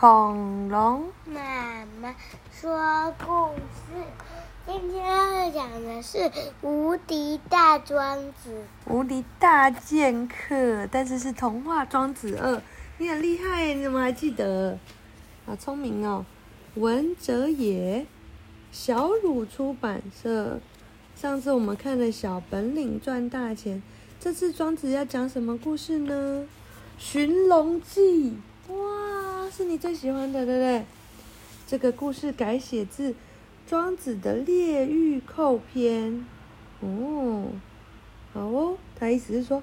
恐龙妈妈说故事。今天要讲的是无敌大庄子。无敌大剑客，但是是童话《庄子二》。你很厉害，你怎么还记得？好聪明哦！文哲也，小鲁出版社。上次我们看了《小本领赚大钱》，这次庄子要讲什么故事呢？《寻龙记》哇，是你最喜欢的，对不对？这个故事改写自。庄子的《列御寇篇》哦，好哦，他意思是说，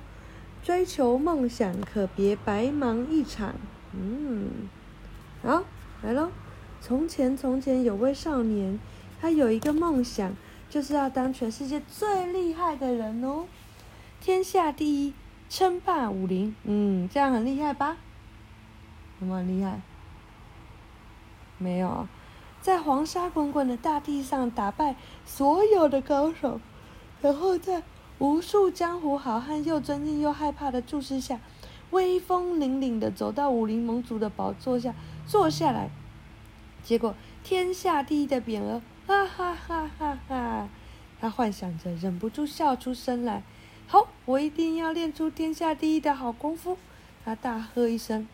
追求梦想可别白忙一场。嗯，好，来喽。从前，从前有位少年，他有一个梦想，就是要当全世界最厉害的人哦，天下第一，称霸武林。嗯，这样很厉害吧？有没有很厉害？没有。在黄沙滚滚的大地上打败所有的高手，然后在无数江湖好汉又尊敬又害怕的注视下，威风凛凛的走到武林盟主的宝座下坐下来。结果天下第一的匾额，哈哈哈哈哈！他幻想着，忍不住笑出声来。好，我一定要练出天下第一的好功夫！他大喝一声。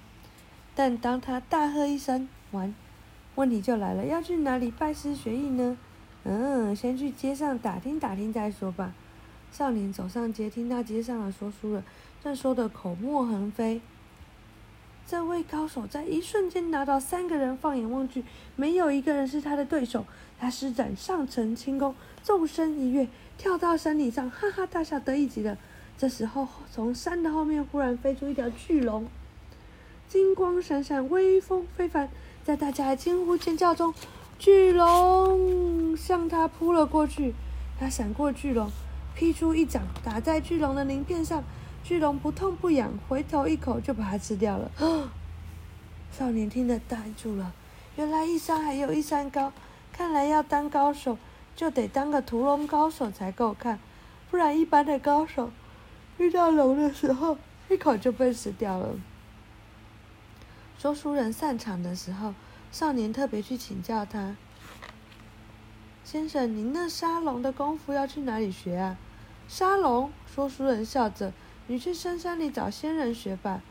但当他大喝一声完。问题就来了，要去哪里拜师学艺呢？嗯，先去街上打听打听再说吧。少年走上街，听到街上的说书人正说的口沫横飞。这位高手在一瞬间拿到三个人，放眼望去，没有一个人是他的对手。他施展上乘轻功，纵身一跃，跳到山顶上，哈哈大笑，得意极了。这时候，从山的后面忽然飞出一条巨龙，金光闪闪，威风非凡。在大家的惊呼尖叫中，巨龙向他扑了过去。他闪过巨龙，劈出一掌打在巨龙的鳞片上，巨龙不痛不痒，回头一口就把它吃掉了。少年听得呆住了，原来一山还有一山高，看来要当高手就得当个屠龙高手才够看，不然一般的高手遇到龙的时候一口就被吃掉了。说书人散场的时候，少年特别去请教他：“先生，您那沙龙的功夫要去哪里学啊？”“沙龙？”说书人笑着：“你去深山里找仙人学吧。”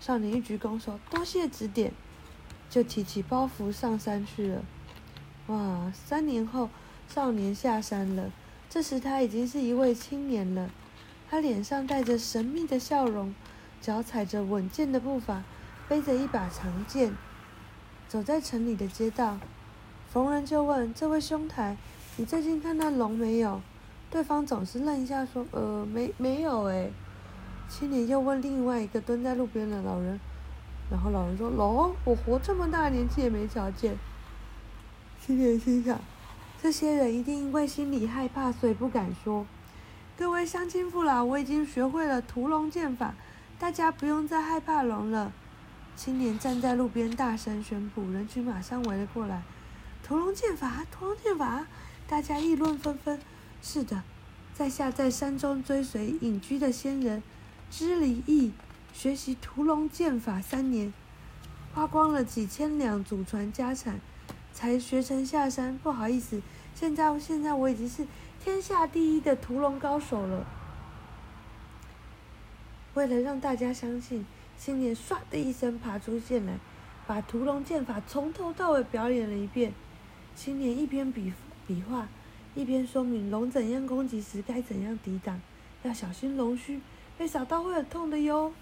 少年一鞠躬说：“多谢指点。”就提起包袱上山去了。哇！三年后，少年下山了。这时他已经是一位青年了，他脸上带着神秘的笑容，脚踩着稳健的步伐。背着一把长剑，走在城里的街道，逢人就问：“这位兄台，你最近看到龙没有？”对方总是愣一下，说：“呃，没，没有。”哎，青年又问另外一个蹲在路边的老人，然后老人说：“龙，我活这么大年纪也没瞧见。”青年心想：这些人一定因为心里害怕，所以不敢说。各位乡亲父老，我已经学会了屠龙剑法，大家不用再害怕龙了。青年站在路边，大声宣布，人群马上围了过来。屠龙剑法，屠龙剑法，大家议论纷纷。是的，在下在山中追随隐居的仙人知离益，学习屠龙剑法三年，花光了几千两祖传家产，才学成下山。不好意思，现在现在我已经是天下第一的屠龙高手了。为了让大家相信。青年唰的一声爬出剑来，把屠龙剑法从头到尾表演了一遍。青年一边比比划，一边说明龙怎样攻击时该怎样抵挡，要小心龙须被扫到会很痛的哟。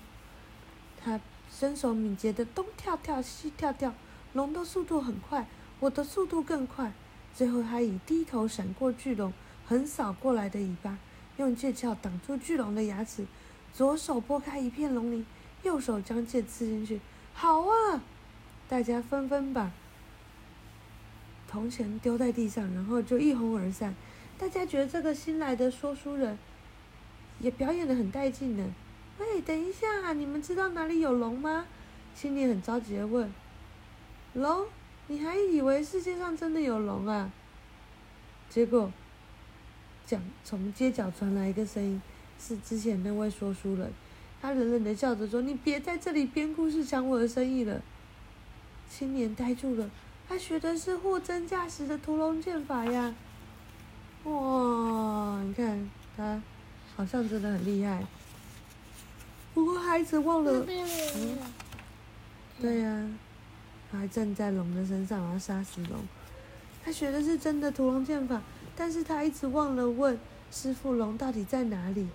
他身手敏捷的东跳跳西跳跳，龙的速度很快，我的速度更快。最后，他以低头闪过巨龙横扫过来的尾巴，用剑鞘挡住巨龙的牙齿，左手拨开一片龙鳞。右手将剑刺进去，好啊！大家纷纷把铜钱丢在地上，然后就一哄而散。大家觉得这个新来的说书人也表演的很带劲呢。喂，等一下，你们知道哪里有龙吗？青年很着急的问。龙？你还以为世界上真的有龙啊？结果，讲从街角传来一个声音，是之前那位说书人。他冷冷的笑着说：“你别在这里编故事抢我的生意了。”青年呆住了，他学的是货真价实的屠龙剑法呀！哇，你看他好像真的很厉害。不过孩子忘了，嗯，对呀、啊，他还站在龙的身上，然后杀死龙。他学的是真的屠龙剑法，但是他一直忘了问师傅龙到底在哪里。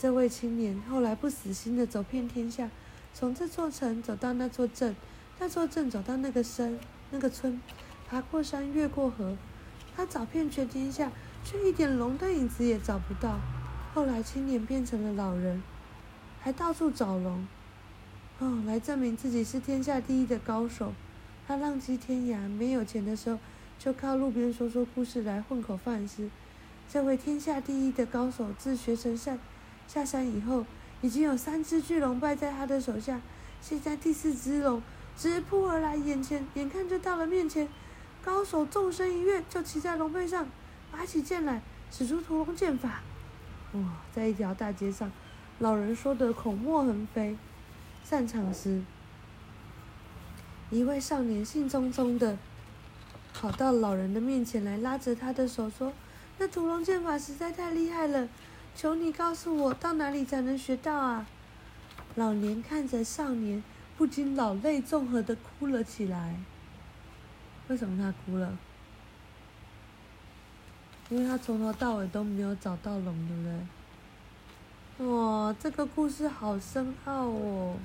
这位青年后来不死心的走遍天下，从这座城走到那座镇，那座镇走到那个山、那个村，爬过山，越过河，他找遍全天下，却一点龙的影子也找不到。后来青年变成了老人，还到处找龙，哦，来证明自己是天下第一的高手。他浪迹天涯，没有钱的时候，就靠路边说说故事来混口饭吃。这位天下第一的高手自学成善。下山以后，已经有三只巨龙败在他的手下。现在第四只龙直扑而来，眼前眼看就到了面前。高手纵身一跃，就骑在龙背上，拔起剑来，使出屠龙剑法。哇，在一条大街上，老人说的口沫横飞。散场时，一位少年兴冲冲的跑到老人的面前来，拉着他的手说：“那屠龙剑法实在太厉害了。”求你告诉我，到哪里才能学到啊？老年看着少年，不禁老泪纵横的哭了起来。为什么他哭了？因为他从头到尾都没有找到龙，对不对？哇，这个故事好深奥哦！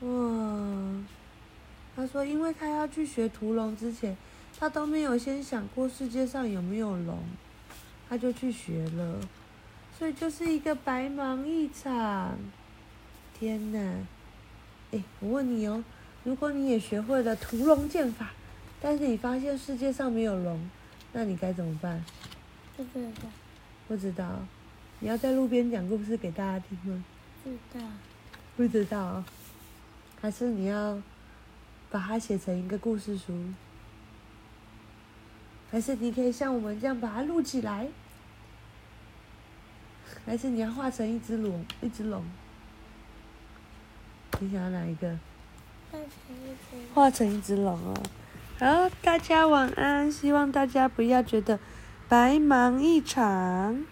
哇，他说，因为他要去学屠龙之前，他都没有先想过世界上有没有龙。他就去学了，所以就是一个白忙一场。天哪！哎，我问你哦，如果你也学会了屠龙剑法，但是你发现世界上没有龙，那你该怎么办？不知道。不知道。你要在路边讲故事给大家听吗？不知道。不知道。还是你要把它写成一个故事书？还是你可以像我们这样把它录起来？还是你要画成一只龙，一只龙？你想要哪一个？画成一只。画成一只龙哦。好，大家晚安。希望大家不要觉得白忙一场。